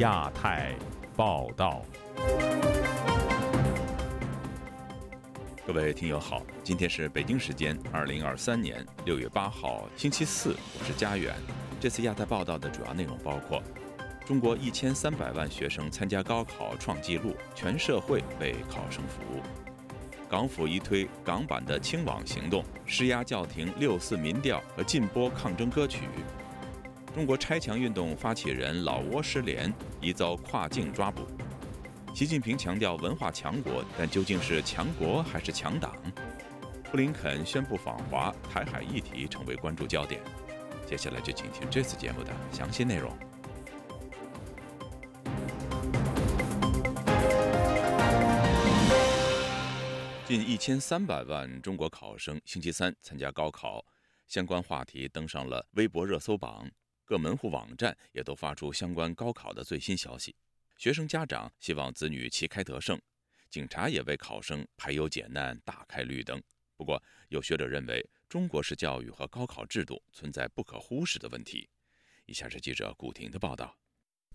亚太报道。各位听友好，今天是北京时间二零二三年六月八号星期四，我是佳远。这次亚太报道的主要内容包括：中国一千三百万学生参加高考创纪录，全社会为考生服务；港府一推港版的清网行动，施压叫停六四民调和禁播抗争歌曲；中国拆墙运动发起人老挝失联，疑遭跨境抓捕。习近平强调文化强国，但究竟是强国还是强党？布林肯宣布访华，台海议题成为关注焦点。接下来就请听这次节目的详细内容。近一千三百万中国考生星期三参加高考，相关话题登上了微博热搜榜，各门户网站也都发出相关高考的最新消息。学生家长希望子女旗开得胜，警察也为考生排忧解难大开绿灯。不过，有学者认为，中国式教育和高考制度存在不可忽视的问题。以下是记者古婷的报道：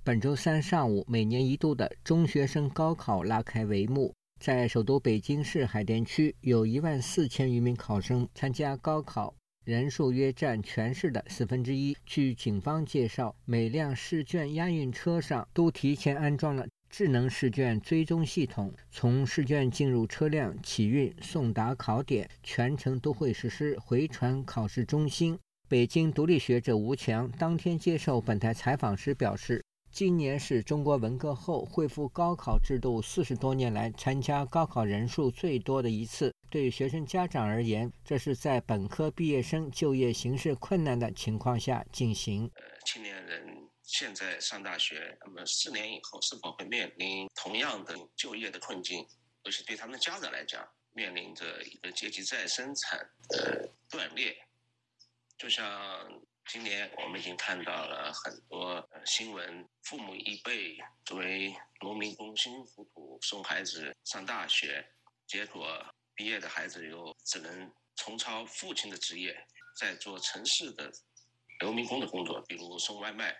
本周三上午，每年一度的中学生高考拉开帷幕，在首都北京市海淀区，有一万四千余名考生参加高考。人数约占全市的四分之一。据警方介绍，每辆试卷押运车上都提前安装了智能试卷追踪系统，从试卷进入车辆、起运、送达考点，全程都会实施回传考试中心。北京独立学者吴强当天接受本台采访时表示。今年是中国文革后恢复高考制度四十多年来参加高考人数最多的一次。对学生家长而言，这是在本科毕业生就业形势困难的情况下进行。呃，青年人现在上大学，那么四年以后是否会面临同样的就业的困境？而且对他们家长来讲，面临着一个阶级再生产的断裂，就像。今年我们已经看到了很多新闻，父母一辈作为农民工辛辛苦苦送孩子上大学，结果毕业的孩子又只能重操父亲的职业，在做城市的农民工的工作，比如送外卖。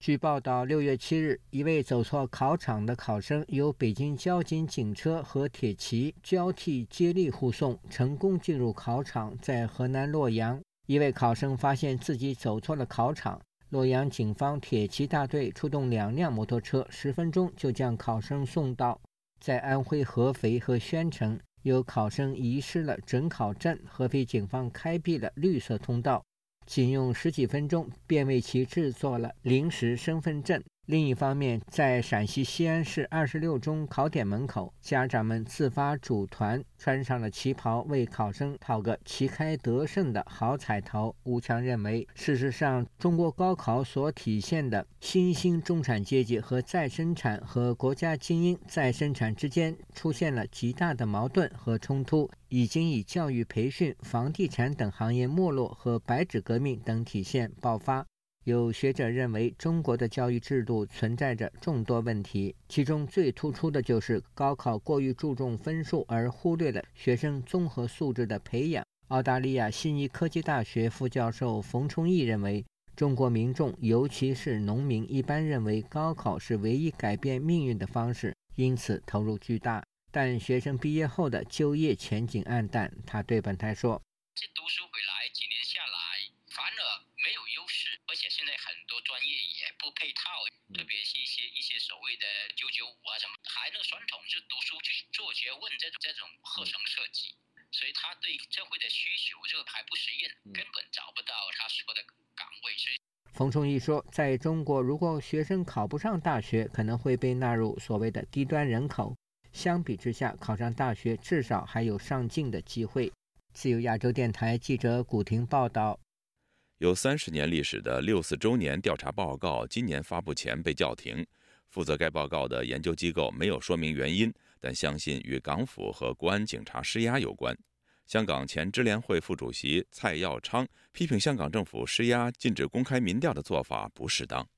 据报道，六月七日，一位走错考场的考生由北京交警警车和铁骑交替接力护送，成功进入考场，在河南洛阳。一位考生发现自己走错了考场，洛阳警方铁骑大队出动两辆摩托车，十分钟就将考生送到。在安徽合肥和宣城，有考生遗失了准考证，合肥警方开辟了绿色通道，仅用十几分钟便为其制作了临时身份证。另一方面，在陕西西安市二十六中考点门口，家长们自发组团，穿上了旗袍，为考生讨个旗开得胜的好彩头。吴强认为，事实上，中国高考所体现的新兴中产阶级和再生产和国家精英再生产之间出现了极大的矛盾和冲突，已经以教育培训、房地产等行业没落和白纸革命等体现爆发。有学者认为，中国的教育制度存在着众多问题，其中最突出的就是高考过于注重分数，而忽略了学生综合素质的培养。澳大利亚悉尼科技大学副教授冯崇义认为，中国民众，尤其是农民，一般认为高考是唯一改变命运的方式，因此投入巨大。但学生毕业后的就业前景暗淡。他对本台说：“读书回来几年下来，反而没有优势。”而且现在很多专业也不配套，特别是一些一些所谓的九九五啊什么，还那个传统是读书去做学问这种这种课程设计，所以他对社会的需求这个还不适应，根本找不到他说的岗位。所以冯崇义说，在中国，如果学生考不上大学，可能会被纳入所谓的低端人口。相比之下，考上大学至少还有上进的机会。自由亚洲电台记者古婷报道。有三十年历史的六四周年调查报告今年发布前被叫停，负责该报告的研究机构没有说明原因，但相信与港府和国安警察施压有关。香港前支联会副主席蔡耀昌批评香港政府施压禁止公开民调的做法不适当。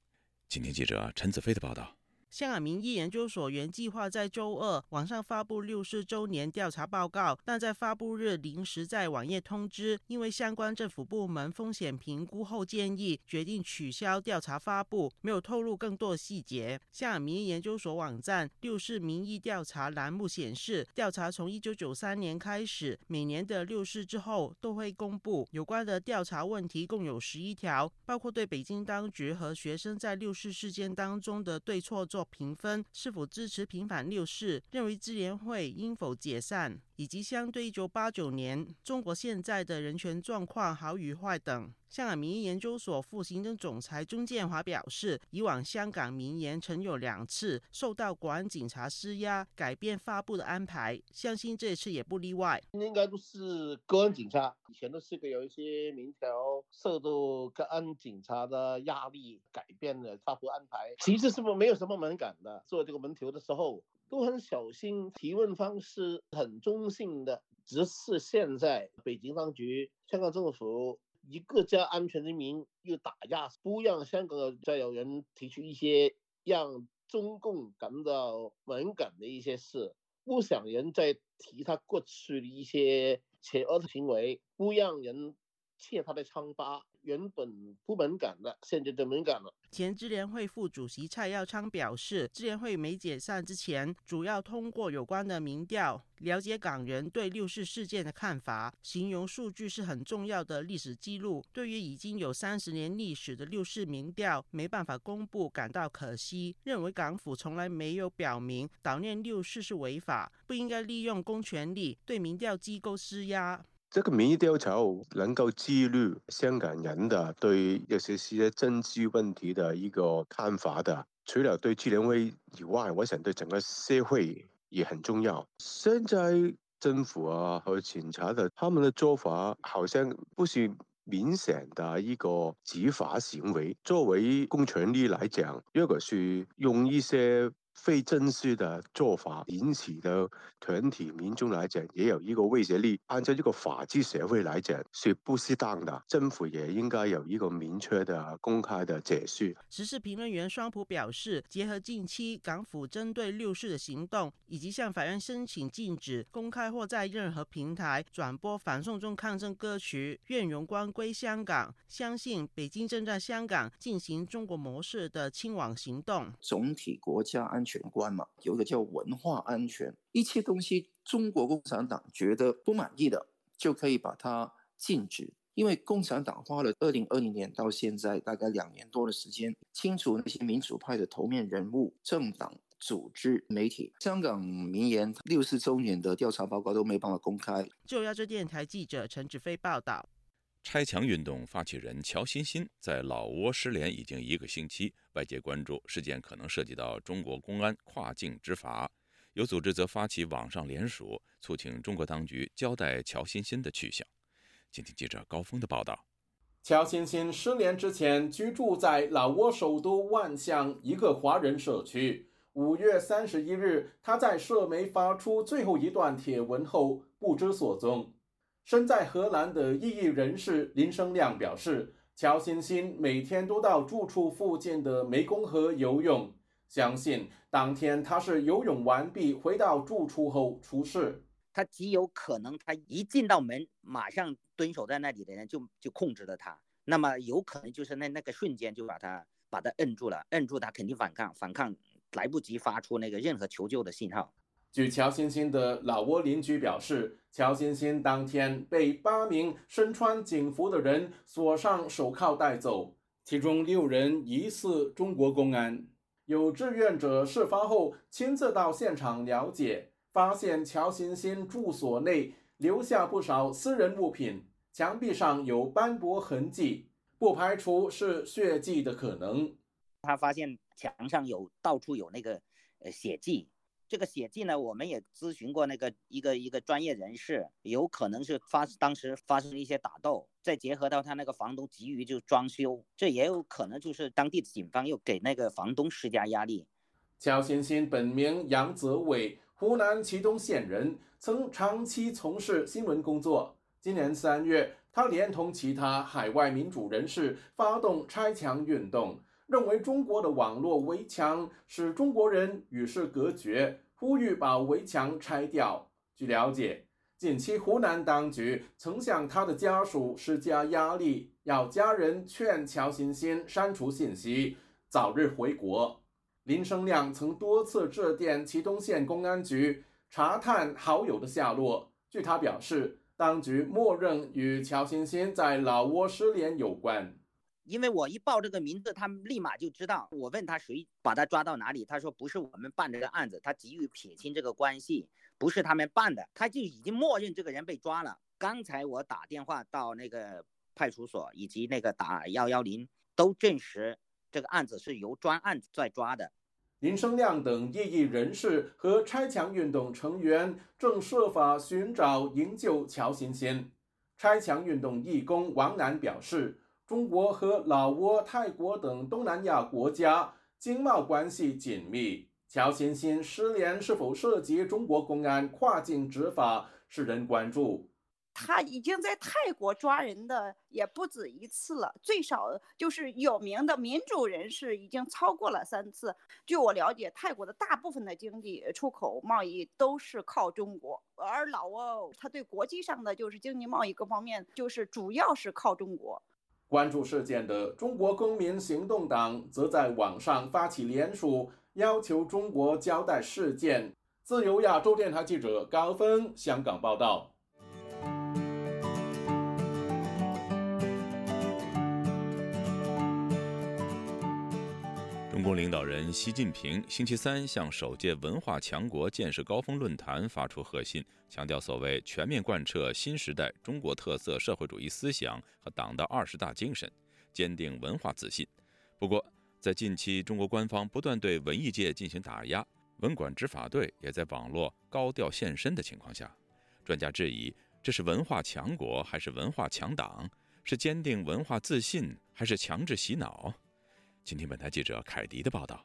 请听记者陈子飞的报道。香港民意研究所原计划在周二网上发布六四周年调查报告，但在发布日临时在网页通知，因为相关政府部门风险评估后建议，决定取消调查发布，没有透露更多细节。香港民意研究所网站六四民意调查栏目显示，调查从一九九三年开始，每年的六四之后都会公布有关的调查问题，共有十一条，包括对北京当局和学生在六四事件当中的对错中评分，是否支持平反六四，认为支联会应否解散。以及相对一九八九年中国现在的人权状况好与坏等，香港民意研究所副行政总裁钟建华表示，以往香港民研曾有两次受到国安警察施压改变发布的安排，相信这次也不例外。应该都是国安警察，以前都是个有一些民调受到国安警察的压力改变了发布安排，其实是不没有什么门槛的。做这个门头的时候。都很小心，提问方式很中性的。只是现在北京当局、香港政府以国家安全之名又打压，不让香港的再有人提出一些让中共感到敏感的一些事，不想人再提他过去的一些邪恶的行为，不让人切他的疮疤。原本不敏感的，现在就敏感了。前支联会副主席蔡耀昌表示，支联会没解散之前，主要通过有关的民调了解港人对六四事件的看法，形容数据是很重要的历史记录。对于已经有三十年历史的六四民调没办法公布，感到可惜，认为港府从来没有表明悼念六四是违法，不应该利用公权力对民调机构施压。这个民意调查能够记录香港人的对一些些政治问题的一个看法的，除了对智联会以外，我想对整个社会也很重要。现在政府啊和警察的他们的做法，好像不是明显的一个执法行为。作为公权力来讲，如果是用一些。非正式的做法引起的团体民众来讲，也有一个威胁力。按照一个法治社会来讲，是不适当的。政府也应该有一个明确的、公开的解释。时事评论员双普表示，结合近期港府针对六四的行动，以及向法院申请禁止公开或在任何平台转播反送中抗争歌曲《愿荣光归香港》，相信北京正在香港进行中国模式的清网行动。总体国家安。安全观嘛，有一个叫文化安全，一切东西中国共产党觉得不满意的，就可以把它禁止。因为共产党花了二零二零年到现在大概两年多的时间，清除那些民主派的头面人物、政党、组织、媒体。香港名言六四周年的调查报告都没办法公开。就亚洲电台记者陈志飞报道。拆墙运动发起人乔欣欣在老挝失联已经一个星期，外界关注事件可能涉及到中国公安跨境执法。有组织则发起网上联署，促请中国当局交代乔欣欣的去向。请听记者高峰的报道。乔欣欣失联之前居住在老挝首都万象一个华人社区。五月三十一日，他在社媒发出最后一段帖文后不知所踪。身在荷兰的异议人士林生亮表示，乔欣欣每天都到住处附近的湄公河游泳，相信当天他是游泳完毕回到住处后出事。他极有可能，他一进到门，马上蹲守在那里的人就就控制了他，那么有可能就是那那个瞬间就把他把他摁住了，摁住他肯定反抗，反抗来不及发出那个任何求救的信号。据乔欣欣的老挝邻居表示，乔欣欣当天被八名身穿警服的人锁上手铐带走，其中六人疑似中国公安。有志愿者事发后亲自到现场了解，发现乔欣欣住所内留下不少私人物品，墙壁上有斑驳痕迹，不排除是血迹的可能。他发现墙上有到处有那个呃血迹。这个血迹呢，我们也咨询过那个一个一个专业人士，有可能是发当时发生一些打斗，再结合到他那个房东急于就装修，这也有可能就是当地的警方又给那个房东施加压力。乔欣欣本名杨泽伟，湖南祁东县人，曾长期从事新闻工作。今年三月，他连同其他海外民主人士发动拆墙运动。认为中国的网络围墙使中国人与世隔绝，呼吁把围墙拆掉。据了解，近期湖南当局曾向他的家属施加压力，要家人劝乔欣欣删除信息，早日回国。林生亮曾多次致电祁东县公安局查探好友的下落。据他表示，当局默认与乔欣欣在老挝失联有关。因为我一报这个名字，他们立马就知道。我问他谁把他抓到哪里，他说不是我们办这个案子，他急于撇清这个关系，不是他们办的，他就已经默认这个人被抓了。刚才我打电话到那个派出所，以及那个打幺幺零，都证实这个案子是由专案在抓的。林生亮等异议人士和拆墙运动成员正设法寻找营救乔欣欣。拆墙运动义工王楠表示，中国和老挝、泰国等东南亚国家经贸关系紧密，乔欣欣失联是否涉及中国公安跨境执法，使人关注。他已经在泰国抓人的也不止一次了，最少就是有名的民主人士已经超过了三次。据我了解，泰国的大部分的经济出口贸易都是靠中国，而老挝他对国际上的就是经济贸易各方面就是主要是靠中国。关注事件的中国公民行动党则在网上发起联署，要求中国交代事件。自由亚洲电台记者高峰香港报道。中国领导人习近平星期三向首届文化强国建设高峰论坛发出贺信，强调所谓全面贯彻新时代中国特色社会主义思想和党的二十大精神，坚定文化自信。不过，在近期中国官方不断对文艺界进行打压，文管执法队也在网络高调现身的情况下，专家质疑这是文化强国还是文化强党？是坚定文化自信还是强制洗脑？请听本台记者凯迪的报道。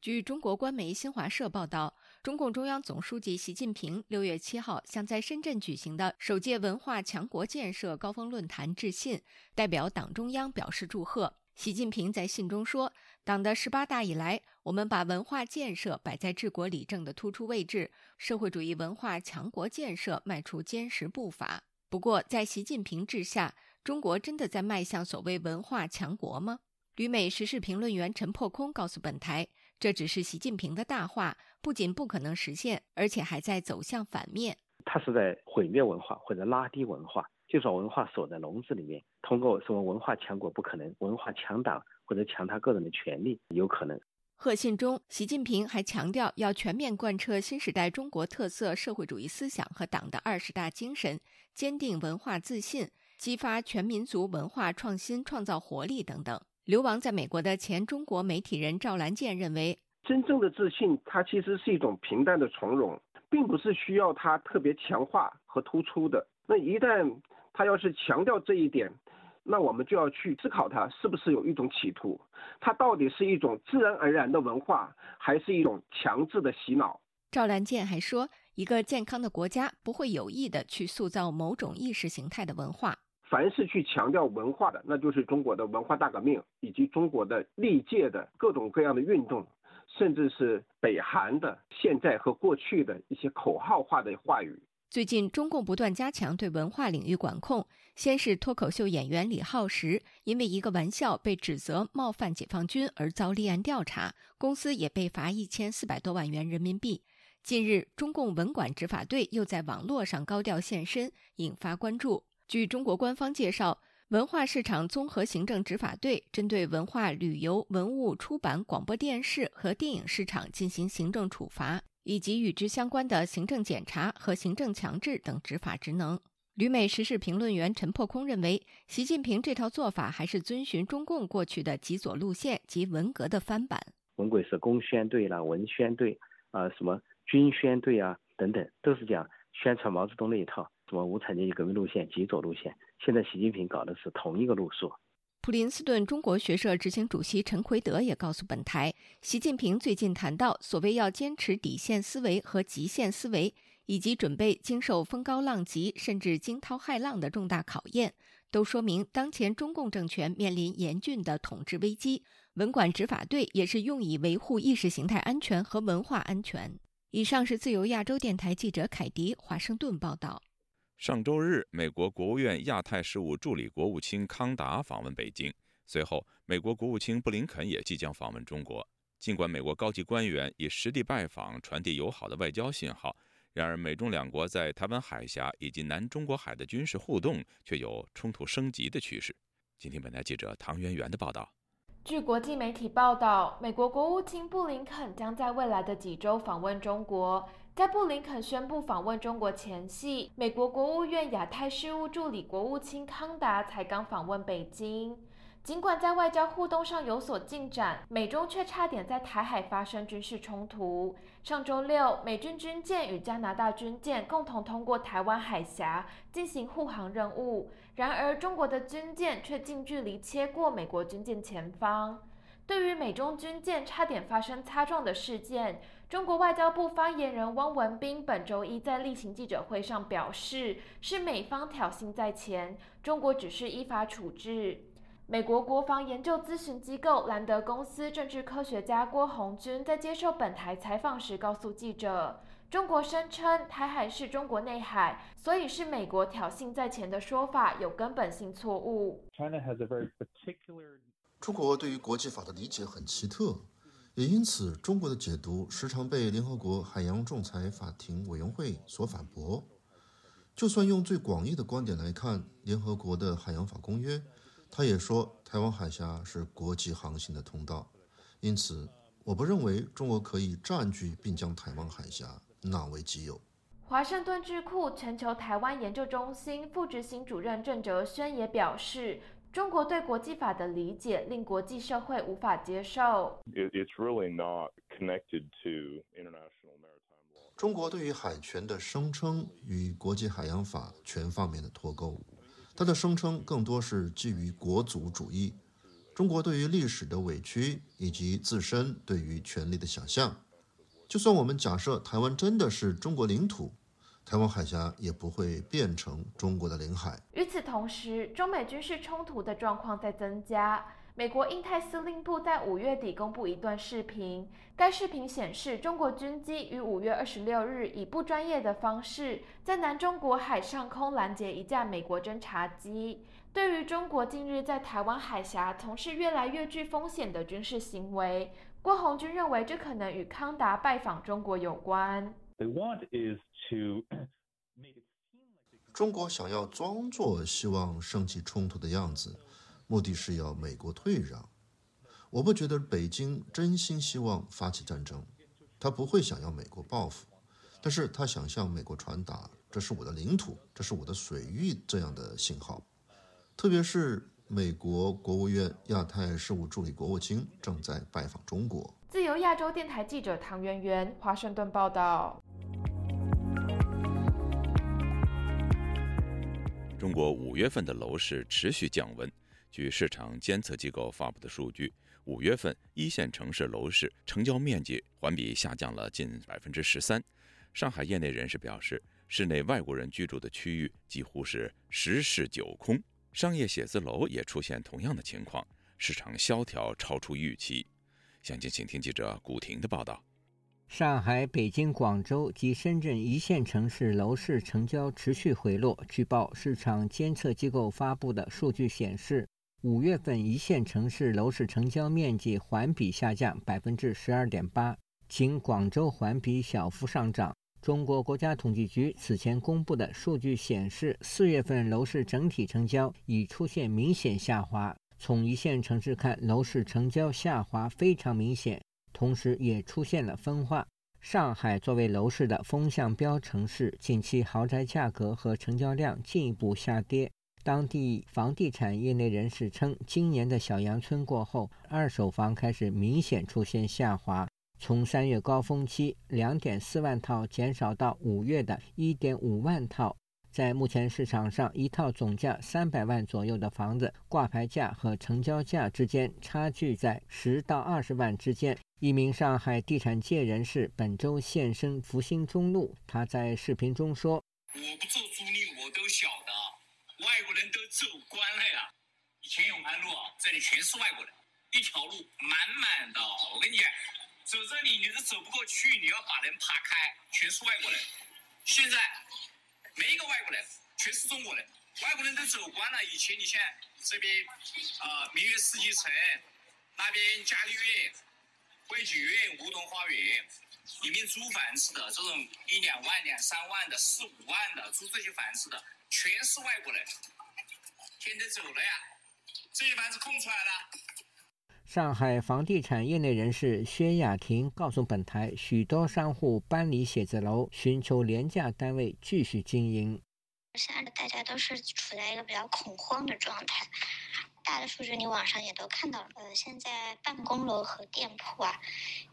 据中国官媒新华社报道，中共中央总书记习近平六月七号向在深圳举行的首届文化强国建设高峰论坛致信，代表党中央表示祝贺。习近平在信中说：“党的十八大以来，我们把文化建设摆在治国理政的突出位置，社会主义文化强国建设迈出坚实步伐。”不过，在习近平治下，中国真的在迈向所谓文化强国吗？旅美时事评论员陈破空告诉本台，这只是习近平的大话，不仅不可能实现，而且还在走向反面。他是在毁灭文化或者拉低文化，就把文化锁在笼子里面，通过什么文化强国不可能，文化强党或者强他个人的权利有可能。贺信中，习近平还强调要全面贯彻新时代中国特色社会主义思想和党的二十大精神，坚定文化自信，激发全民族文化创新创造活力等等。流亡在美国的前中国媒体人赵兰健认为，真正的自信，它其实是一种平淡的从容，并不是需要它特别强化和突出的。那一旦他要是强调这一点，那我们就要去思考，它是不是有一种企图？它到底是一种自然而然的文化，还是一种强制的洗脑？赵兰健还说，一个健康的国家不会有意的去塑造某种意识形态的文化。凡是去强调文化的，那就是中国的文化大革命，以及中国的历届的各种各样的运动，甚至是北韩的现在和过去的一些口号化的话语。最近，中共不断加强对文化领域管控。先是脱口秀演员李浩石因为一个玩笑被指责冒犯解放军而遭立案调查，公司也被罚一千四百多万元人民币。近日，中共文管执法队又在网络上高调现身，引发关注。据中国官方介绍，文化市场综合行政执法队针对文化旅游、文物出版、广播电视和电影市场进行行政处罚，以及与之相关的行政检查和行政强制等执法职能。旅美时事评论员陈破空认为，习近平这套做法还是遵循中共过去的极左路线及文革的翻版。文鬼是工宣队啦、文宣队啊、什么军宣队啊等等，都是讲宣传毛泽东那一套。什么无产阶级革命路线、极左路线？现在习近平搞的是同一个路数。普林斯顿中国学社执行主席陈奎德也告诉本台，习近平最近谈到所谓要坚持底线思维和极限思维，以及准备经受风高浪急甚至惊涛骇浪的重大考验，都说明当前中共政权面临严峻的统治危机。文管执法队也是用以维护意识形态安全和文化安全。以上是自由亚洲电台记者凯迪华盛顿报道。上周日，美国国务院亚太事务助理国务卿康达访问北京，随后，美国国务卿布林肯也即将访问中国。尽管美国高级官员以实地拜访传递友好的外交信号，然而美中两国在台湾海峡以及南中国海的军事互动却有冲突升级的趋势。今天，本台记者唐媛媛的报道。据国际媒体报道，美国国务卿布林肯将在未来的几周访问中国。在布林肯宣布访问中国前夕，美国国务院亚太事务助理国务卿康达才刚访问北京。尽管在外交互动上有所进展，美中却差点在台海发生军事冲突。上周六，美军军舰与加拿大军舰共同通过台湾海峡进行护航任务，然而中国的军舰却近距离切过美国军舰前方。对于美中军舰差点发生擦撞的事件，中国外交部发言人汪文斌本周一在例行记者会上表示，是美方挑衅在前，中国只是依法处置。美国国防研究咨询机构兰德公司政治科学家郭红军在接受本台采访时告诉记者：“中国声称台海是中国内海，所以是美国挑衅在前的说法有根本性错误。”中国对于国际法的理解很奇特，也因此中国的解读时常被联合国海洋仲裁法庭委员会所反驳。就算用最广义的观点来看，联合国的海洋法公约。他也说，台湾海峡是国际航行的通道，因此，我不认为中国可以占据并将台湾海峡纳为己有。华盛顿智库全球台湾研究中心副执行主任郑哲轩也表示，中国对国际法的理解令国际社会无法接受。It's really not connected to international maritime law. 中国对于海权的声称与国际海洋法全方面的脱钩。它的声称更多是基于国族主义，中国对于历史的委屈以及自身对于权力的想象。就算我们假设台湾真的是中国领土，台湾海峡也不会变成中国的领海。与此同时，中美军事冲突的状况在增加。美国印太司令部在五月底公布一段视频，该视频显示中国军机于五月二十六日以不专业的方式在南中国海上空拦截一架美国侦察机。对于中国近日在台湾海峡从事越来越具风险的军事行为，郭红军认为这可能与康达拜访中国有关。中国想要装作希望升级冲突的样子。目的是要美国退让，我不觉得北京真心希望发起战争，他不会想要美国报复，但是他想向美国传达这是我的领土，这是我的水域这样的信号。特别是美国国务院亚太事务助理国务卿正在拜访中国。自由亚洲电台记者唐媛媛，华盛顿报道。中国五月份的楼市持续降温。据市场监测机构发布的数据，五月份一线城市楼市成交面积环比下降了近百分之十三。上海业内人士表示，室内外国人居住的区域几乎是十室九空，商业写字楼也出现同样的情况，市场萧条超出预期。详情，请听记者古婷的报道。上海、北京、广州及深圳一线城市楼市成交持续回落。据报，市场监测机构发布的数据显示。五月份一线城市楼市成交面积环比下降百分之十二点八，仅广州环比小幅上涨。中国国家统计局此前公布的数据显示，四月份楼市整体成交已出现明显下滑。从一线城市看，楼市成交下滑非常明显，同时也出现了分化。上海作为楼市的风向标城市，近期豪宅价格和成交量进一步下跌。当地房地产业内人士称，今年的小阳春过后，二手房开始明显出现下滑，从三月高峰期两点四万套减少到五月的一点五万套。在目前市场上，一套总价三百万左右的房子，挂牌价和成交价之间差距在十到二十万之间。一名上海地产界人士本周现身福星中路，他在视频中说：“我不做租赁，我都晓得。”外国人都走光了呀！以前永安路啊，这里全是外国人，一条路满满的。我跟你讲，走这里你是走不过去，你要把人扒开，全是外国人。现在没一个外国人，全是中国人。外国人都走光了。以前你像这边，呃，明月世纪城那边嘉丽苑、汇景苑、梧桐花园，里面租房子的这种一两万、两三万的、四五万的租这些房子的。全是外国人，现在走了呀，这些房子空出来了。上海房地产业内人士薛雅婷告诉本台，许多商户搬离写字楼，寻求廉价单位继续经营。现在大家都是处在一个比较恐慌的状态。大的数据你网上也都看到了，呃，现在办公楼和店铺啊，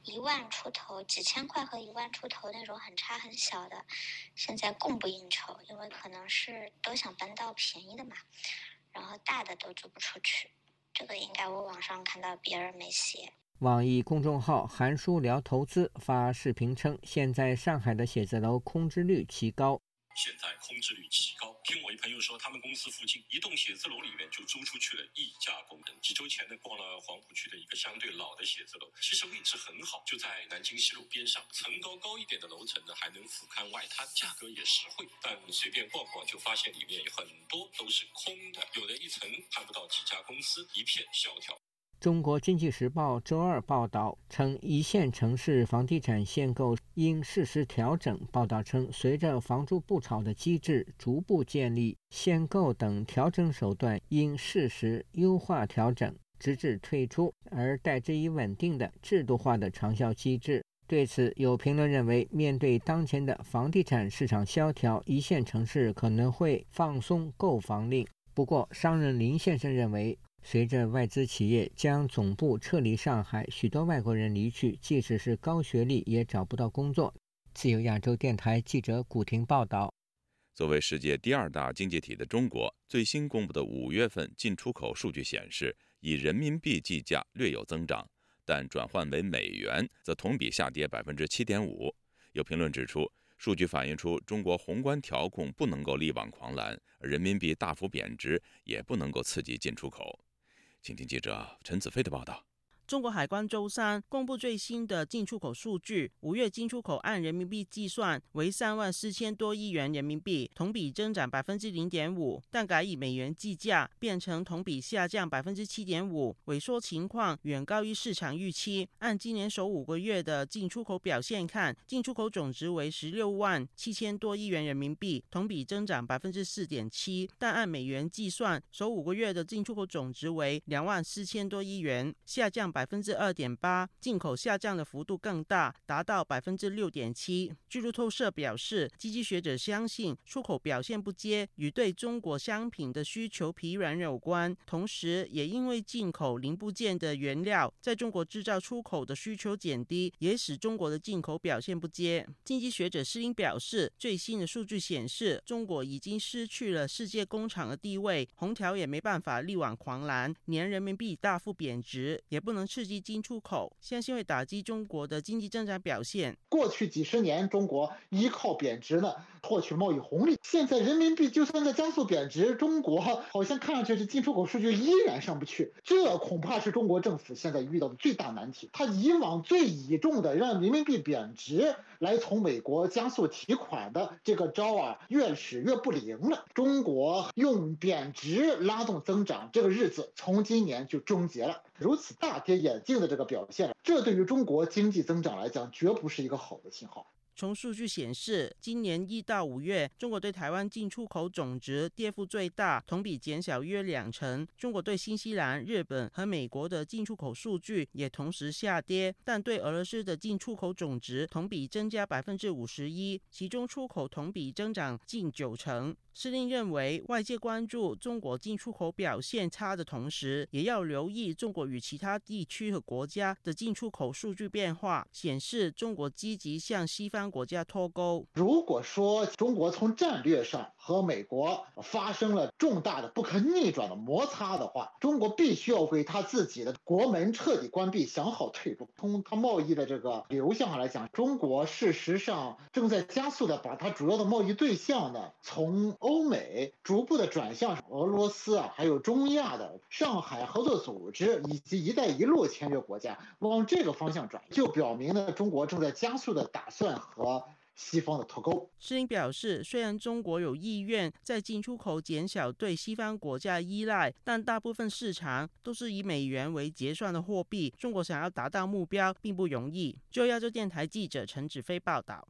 一万出头、几千块和一万出头那种很差很小的，现在供不应求，因为可能是都想搬到便宜的嘛，然后大的都租不出去，这个应该我网上看到别人没写。网易公众号“韩叔聊投资”发视频称，现在上海的写字楼空置率极高。现在空置率极高。听我一朋友说，他们公司附近一栋写字楼里面就租出去了一家工人。几周前呢，逛了黄浦区的一个相对老的写字楼，其实位置很好，就在南京西路边上，层高高一点的楼层呢，还能俯瞰外滩，价格也实惠。但随便逛逛就发现里面很多都是空的，有的一层看不到几家公司，一片萧条。中国经济时报周二报道称，一线城市房地产限购应适时调整。报道称，随着房住不炒的机制逐步建立，限购等调整手段应适时优化调整，直至退出，而代之以稳定的制度化的长效机制。对此，有评论认为，面对当前的房地产市场萧条，一线城市可能会放松购房令。不过，商人林先生认为。随着外资企业将总部撤离上海，许多外国人离去，即使是高学历也找不到工作。自由亚洲电台记者古婷报道。作为世界第二大经济体的中国，最新公布的五月份进出口数据显示，以人民币计价略有增长，但转换为美元则同比下跌百分之七点五。有评论指出，数据反映出中国宏观调控不能够力挽狂澜，人民币大幅贬值也不能够刺激进出口。请听记者陈子飞的报道。中国海关周三公布最新的进出口数据，五月进出口按人民币计算为三万四千多亿元人民币，同比增长百分之零点五，但改以美元计价，变成同比下降百分之七点五，萎缩情况远高于市场预期。按今年首五个月的进出口表现看，进出口总值为十六万七千多亿元人民币，同比增长百分之四点七，但按美元计算，首五个月的进出口总值为两万四千多亿元，下降百。百分之二点八，进口下降的幅度更大，达到百分之六点七。据路透社表示，积极学者相信出口表现不佳与对中国商品的需求疲软有关，同时也因为进口零部件的原料在中国制造出口的需求减低，也使中国的进口表现不佳。经济学者施林表示，最新的数据显示，中国已经失去了世界工厂的地位，红条也没办法力挽狂澜，年人民币大幅贬值，也不能。刺激进出口，相信会打击中国的经济增长表现。过去几十年，中国依靠贬值呢获取贸易红利。现在人民币就算在加速贬值，中国好像看上去是进出口数据依然上不去。这恐怕是中国政府现在遇到的最大难题。他以往最倚重的让人民币贬值来从美国加速提款的这个招啊，越使越不灵了。中国用贬值拉动增长，这个日子从今年就终结了。如此大跌眼镜的这个表现，这对于中国经济增长来讲，绝不是一个好的信号。从数据显示，今年一到五月，中国对台湾进出口总值跌幅最大，同比减小约两成。中国对新西兰、日本和美国的进出口数据也同时下跌，但对俄罗斯的进出口总值同比增加百分之五十一，其中出口同比增长近九成。司令认为，外界关注中国进出口表现差的同时，也要留意中国与其他地区和国家的进出口数据变化，显示中国积极向西方国家脱钩。如果说中国从战略上和美国发生了重大的不可逆转的摩擦的话，中国必须要为他自己的国门彻底关闭想好退路。从他贸易的这个流向上来讲，中国事实上正在加速的把它主要的贸易对象呢从。欧美逐步的转向俄罗斯啊，还有中亚的上海合作组织以及“一带一路”签约国家往这个方向转，就表明呢，中国正在加速的打算和。西方的脱钩。施英表示，虽然中国有意愿在进出口减小对西方国家依赖，但大部分市场都是以美元为结算的货币，中国想要达到目标并不容易。就亚洲电台记者陈子飞报道。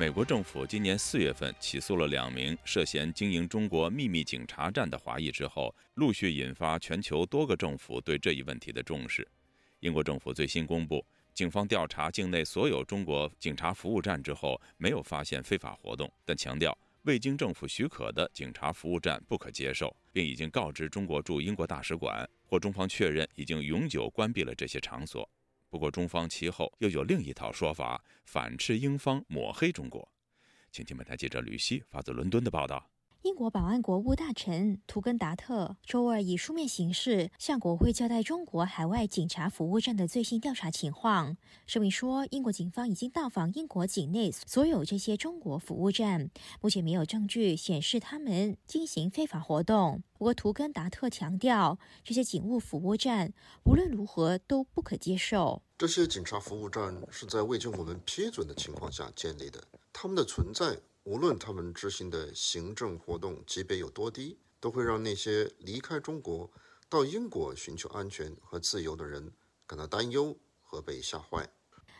美国政府今年四月份起诉了两名涉嫌经营中国秘密警察站的华裔之后，陆续引发全球多个政府对这一问题的重视。英国政府最新公布，警方调查境内所有中国警察服务站之后，没有发现非法活动，但强调未经政府许可的警察服务站不可接受，并已经告知中国驻英国大使馆，或中方确认已经永久关闭了这些场所。不过，中方其后又有另一套说法，反斥英方抹黑中国。请听本台记者吕希发自伦敦的报道。英国保安国务大臣图根达特周二以书面形式向国会交代中国海外警察服务站的最新调查情况，声明说，英国警方已经到访英国境内所有这些中国服务站，目前没有证据显示他们进行非法活动。不过，图根达特强调，这些警务服务站无论如何都不可接受。这些警察服务站是在未经我们批准的情况下建立的，他们的存在。无论他们执行的行政活动级别有多低，都会让那些离开中国到英国寻求安全和自由的人感到担忧和被吓坏。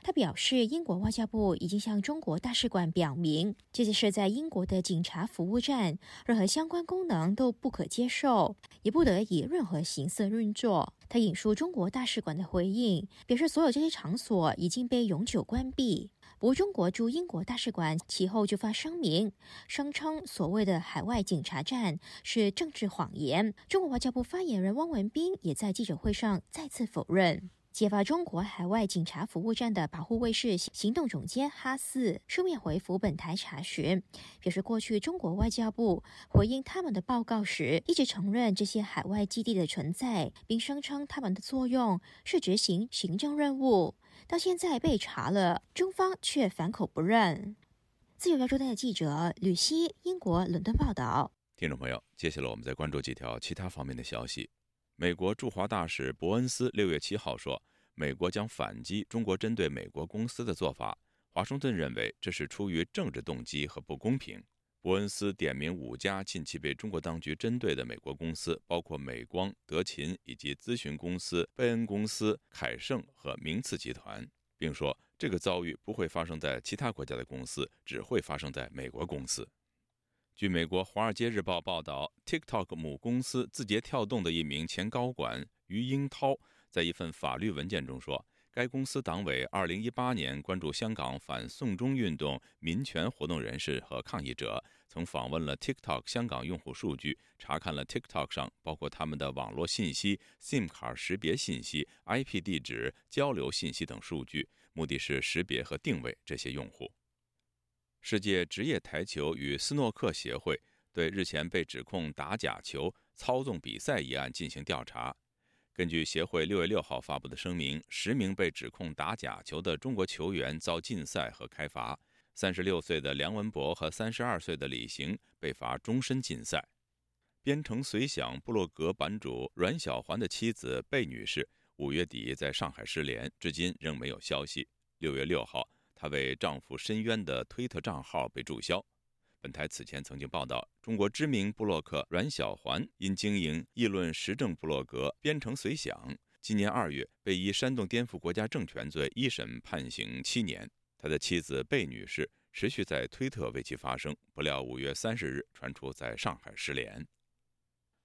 他表示，英国外交部已经向中国大使馆表明，这些设在英国的警察服务站，任何相关功能都不可接受，也不得以任何形式运作。他引述中国大使馆的回应，表示所有这些场所已经被永久关闭。不，中国驻英国大使馆其后就发声明，声称所谓的海外警察站是政治谎言。中国外交部发言人汪文斌也在记者会上再次否认。揭发中国海外警察服务站的保护卫士行动总监哈斯书面回复本台查询，表示过去中国外交部回应他们的报告时，一直承认这些海外基地的存在，并声称他们的作用是执行行政任务。到现在被查了，中方却反口不认。自由亚洲台的记者吕希，英国伦敦报道。听众朋友，接下来我们再关注几条其他方面的消息。美国驻华大使伯恩斯六月七号说，美国将反击中国针对美国公司的做法。华盛顿认为这是出于政治动机和不公平。伯恩斯点名五家近期被中国当局针对的美国公司，包括美光、德勤以及咨询公司贝恩公司、凯盛和名次集团，并说这个遭遇不会发生在其他国家的公司，只会发生在美国公司。据美国《华尔街日报》报道，TikTok 母公司字节跳动的一名前高管于英涛在一份法律文件中说，该公司党委2018年关注香港反送中运动民权活动人士和抗议者，曾访问了 TikTok 香港用户数据，查看了 TikTok 上包括他们的网络信息、SIM 卡识别信息、IP 地址、交流信息等数据，目的是识别和定位这些用户。世界职业台球与斯诺克协会对日前被指控打假球、操纵比赛一案进行调查。根据协会六月六号发布的声明，十名被指控打假球的中国球员遭禁赛和开罚。三十六岁的梁文博和三十二岁的李行被罚终身禁赛。编程随想部落格版主阮小环的妻子贝女士五月底在上海失联，至今仍没有消息。六月六号。她为丈夫申冤的推特账号被注销。本台此前曾经报道，中国知名布洛克阮小环因经营议论时政布洛格“编程随想”，今年二月被以煽动颠覆国家政权罪一审判刑七年。他的妻子贝女士持续在推特为其发声，不料五月三十日传出在上海失联。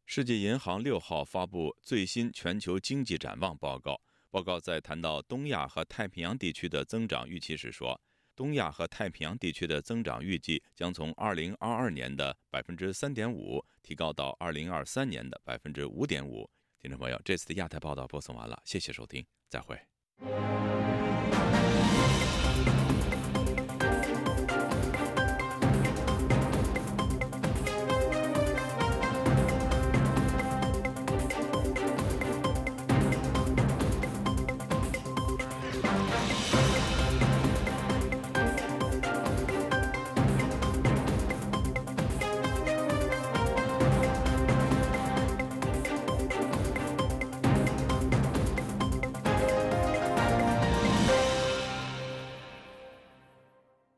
世界银行六号发布最新全球经济展望报告。报告在谈到东亚和太平洋地区的增长预期时说，东亚和太平洋地区的增长预计将从二零二二年的百分之三点五提高到二零二三年的百分之五点五。听众朋友，这次的亚太报道播送完了，谢谢收听，再会。